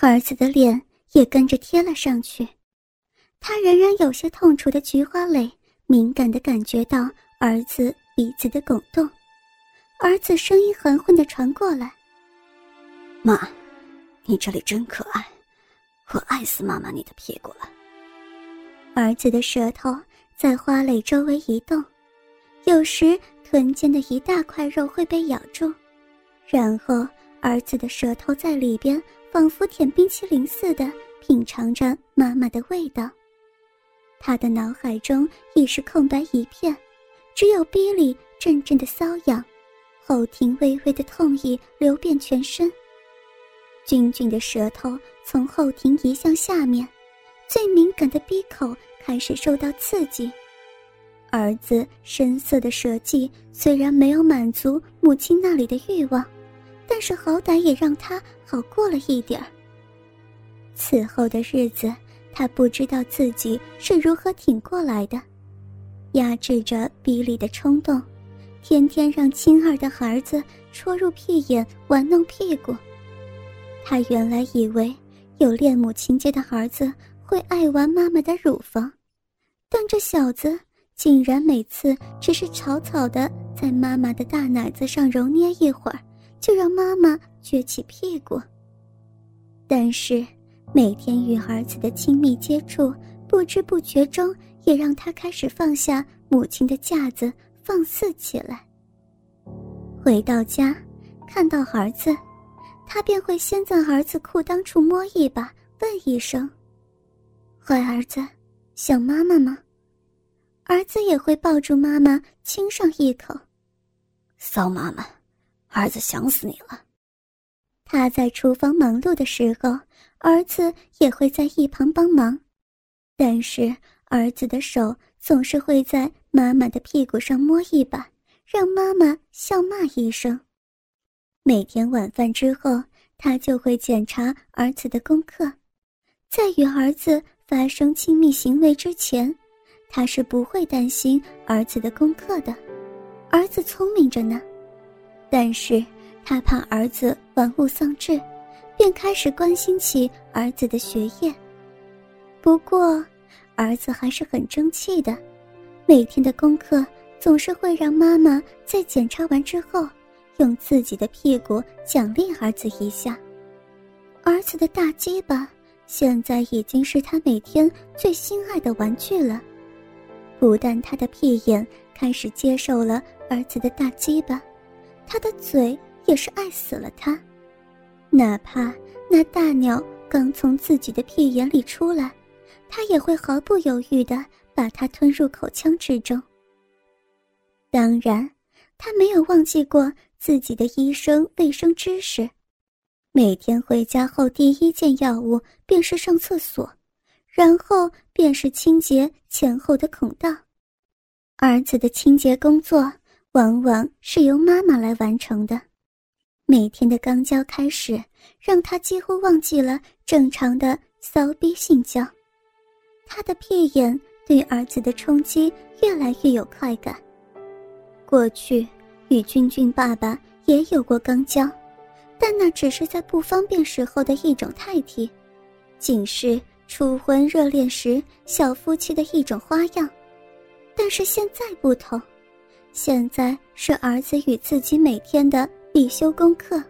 儿子的脸也跟着贴了上去。他仍然有些痛楚的菊花蕾敏感的感觉到儿子鼻子的拱动。儿子声音含混的传过来：“妈，你这里真可爱，我爱死妈妈你的屁股了。”儿子的舌头在花蕾周围移动，有时臀间的一大块肉会被咬住，然后儿子的舌头在里边仿佛舔冰淇淋似的品尝着妈妈的味道。他的脑海中已是空白一片，只有逼里阵阵的瘙痒。后庭微微的痛意流遍全身，俊俊的舌头从后庭移向下面，最敏感的鼻口开始受到刺激。儿子深色的舌迹虽然没有满足母亲那里的欲望，但是好歹也让他好过了一点儿。此后的日子，他不知道自己是如何挺过来的，压制着鼻里的冲动。天天让亲二的孩子戳入屁眼玩弄屁股，他原来以为有恋母情节的儿子会爱玩妈妈的乳房，但这小子竟然每次只是草草的在妈妈的大奶子上揉捏一会儿，就让妈妈撅起屁股。但是每天与儿子的亲密接触，不知不觉中也让他开始放下母亲的架子。放肆起来。回到家，看到儿子，他便会先在儿子裤裆处摸一把，问一声：“坏儿子，想妈妈吗？”儿子也会抱住妈妈亲上一口。骚妈妈，儿子想死你了。他在厨房忙碌的时候，儿子也会在一旁帮忙，但是儿子的手总是会在。妈妈的屁股上摸一把，让妈妈笑骂一声。每天晚饭之后，他就会检查儿子的功课。在与儿子发生亲密行为之前，他是不会担心儿子的功课的。儿子聪明着呢，但是他怕儿子玩物丧志，便开始关心起儿子的学业。不过，儿子还是很争气的。每天的功课总是会让妈妈在检查完之后，用自己的屁股奖励儿子一下。儿子的大鸡巴现在已经是他每天最心爱的玩具了。不但他的屁眼开始接受了儿子的大鸡巴，他的嘴也是爱死了他。哪怕那大鸟刚从自己的屁眼里出来，他也会毫不犹豫的。把它吞入口腔之中。当然，他没有忘记过自己的医生卫生知识。每天回家后，第一件药物便是上厕所，然后便是清洁前后的孔道。儿子的清洁工作往往是由妈妈来完成的。每天的肛交开始，让他几乎忘记了正常的骚逼性交。他的屁眼。对儿子的冲击越来越有快感。过去与君君爸爸也有过肛交，但那只是在不方便时候的一种代替，仅是初婚热恋时小夫妻的一种花样。但是现在不同，现在是儿子与自己每天的必修功课。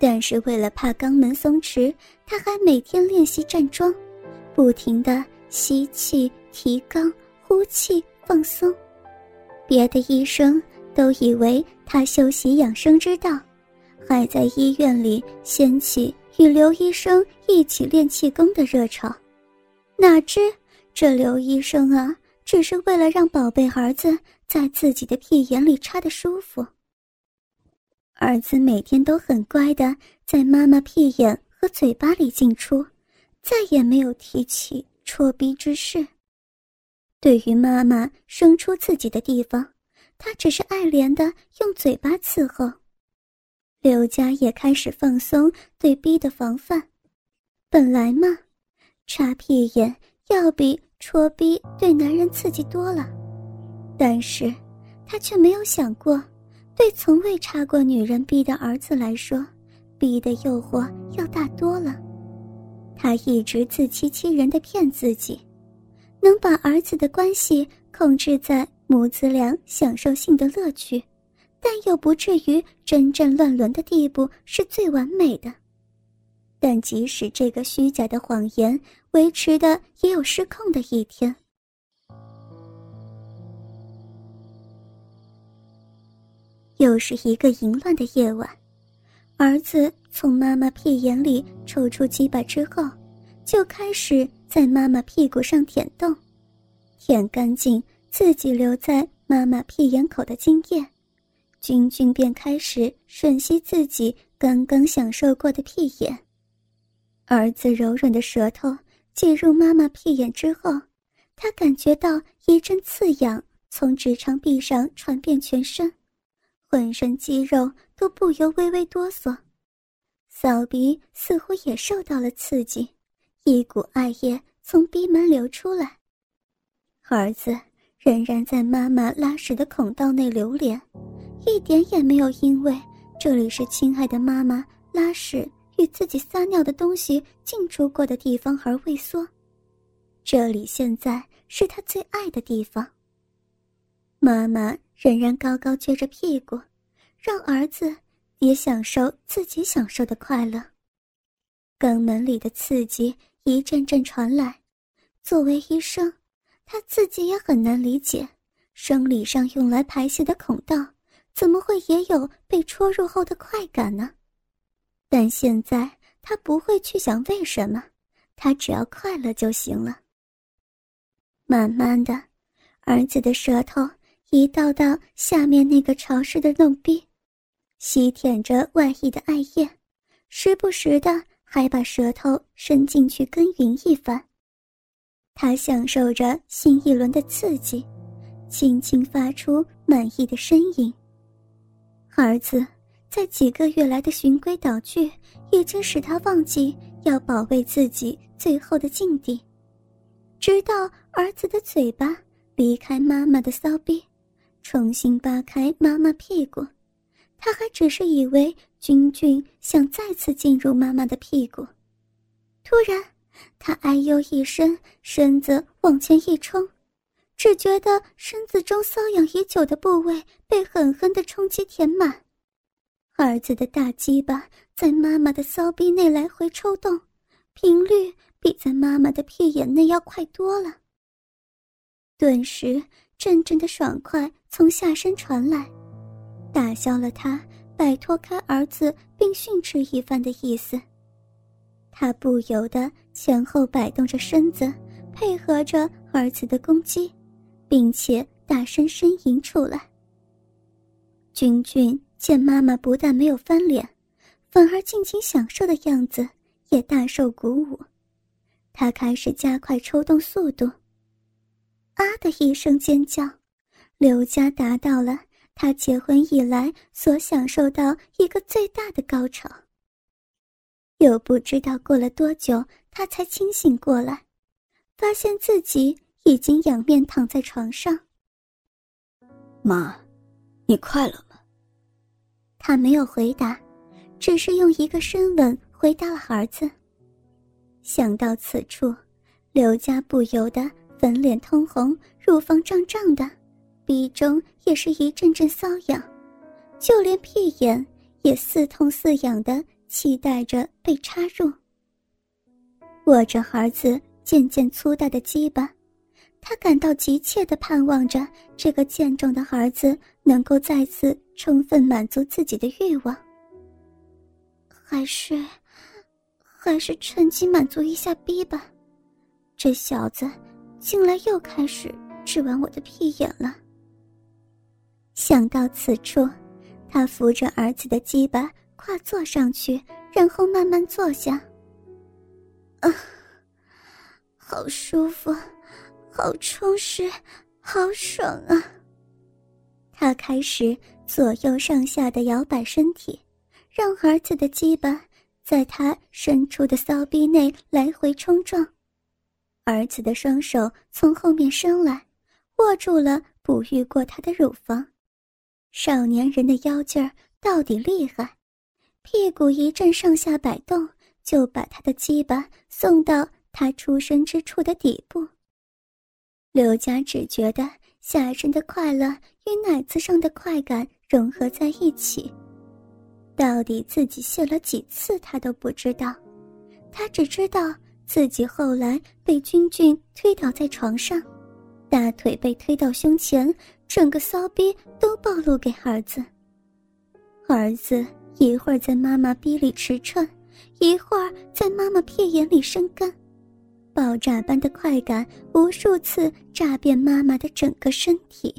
但是为了怕肛门松弛，他还每天练习站桩，不停的吸气。提肛、呼气、放松，别的医生都以为他修习养生之道，还在医院里掀起与刘医生一起练气功的热潮。哪知这刘医生啊，只是为了让宝贝儿子在自己的屁眼里插的舒服。儿子每天都很乖的在妈妈屁眼和嘴巴里进出，再也没有提起戳逼之事。对于妈妈生出自己的地方，他只是爱怜的用嘴巴伺候。刘家也开始放松对逼的防范。本来嘛，插屁眼要比戳逼对男人刺激多了，但是他却没有想过，对从未插过女人逼的儿子来说，逼的诱惑要大多了。他一直自欺欺人的骗自己，能把儿子的关系控制在母子俩享受性的乐趣，但又不至于真正乱伦的地步，是最完美的。但即使这个虚假的谎言维持的也有失控的一天。又是一个淫乱的夜晚，儿子从妈妈屁眼里抽出鸡巴之后，就开始在妈妈屁股上舔洞，舔干净自己留在妈妈屁眼口的精液，君君便开始吮吸自己刚刚享受过的屁眼。儿子柔软的舌头进入妈妈屁眼之后，他感觉到一阵刺痒从直肠壁上传遍全身，浑身肌肉都不由微微哆嗦，扫鼻似乎也受到了刺激，一股艾叶从鼻门流出来。儿子仍然在妈妈拉屎的孔道内流连，一点也没有因为这里是亲爱的妈妈拉屎。与自己撒尿的东西进出过的地方而畏缩，这里现在是他最爱的地方。妈妈仍然高高撅着屁股，让儿子也享受自己享受的快乐。肛门里的刺激一阵阵传来，作为医生，他自己也很难理解，生理上用来排泄的孔道，怎么会也有被戳入后的快感呢？但现在他不会去想为什么，他只要快乐就行了。慢慢的，儿子的舌头一道道下面那个潮湿的弄壁，吸舔着外溢的艾叶，时不时的还把舌头伸进去耕耘一番。他享受着新一轮的刺激，轻轻发出满意的呻吟。儿子。在几个月来的循规蹈矩，已经使他忘记要保卫自己最后的境地。直到儿子的嘴巴离开妈妈的骚逼，重新扒开妈妈屁股，他还只是以为君君想再次进入妈妈的屁股。突然，他哎呦一声，身子往前一冲，只觉得身子中瘙痒已久的部位被狠狠的冲击填满。儿子的大鸡巴在妈妈的骚逼内来回抽动，频率比在妈妈的屁眼内要快多了。顿时，阵阵的爽快从下身传来，打消了他摆脱开儿子并训斥一番的意思。他不由得前后摆动着身子，配合着儿子的攻击，并且大声呻吟出来。君君。见妈妈不但没有翻脸，反而尽情享受的样子，也大受鼓舞。他开始加快抽动速度。啊的一声尖叫，刘佳达到了他结婚以来所享受到一个最大的高潮。又不知道过了多久，他才清醒过来，发现自己已经仰面躺在床上。妈，你快乐吗？他没有回答，只是用一个深吻回答了儿子。想到此处，刘家不由得粉脸通红，乳房胀胀的，鼻中也是一阵阵瘙痒，就连屁眼也似痛似痒的，期待着被插入。握着儿子渐渐粗大的鸡巴。他感到急切的盼望着这个健壮的儿子能够再次充分满足自己的欲望，还是，还是趁机满足一下逼吧。这小子，近来又开始吃完我的屁眼了。想到此处，他扶着儿子的鸡巴跨坐上去，然后慢慢坐下。啊，好舒服。好充实，好爽啊！他开始左右上下的摇摆身体，让儿子的鸡巴在他伸出的骚逼内来回冲撞。儿子的双手从后面伸来，握住了哺育过他的乳房。少年人的腰劲儿到底厉害，屁股一阵上下摆动，就把他的鸡巴送到他出生之处的底部。刘佳只觉得下身的快乐与奶子上的快感融合在一起。到底自己泄了几次，他都不知道。他只知道自己后来被君君推倒在床上，大腿被推到胸前，整个骚逼都暴露给儿子。儿子一会儿在妈妈逼里驰骋，一会儿在妈妈屁眼里生根，爆炸般的快感无数次炸遍妈妈的整个身体。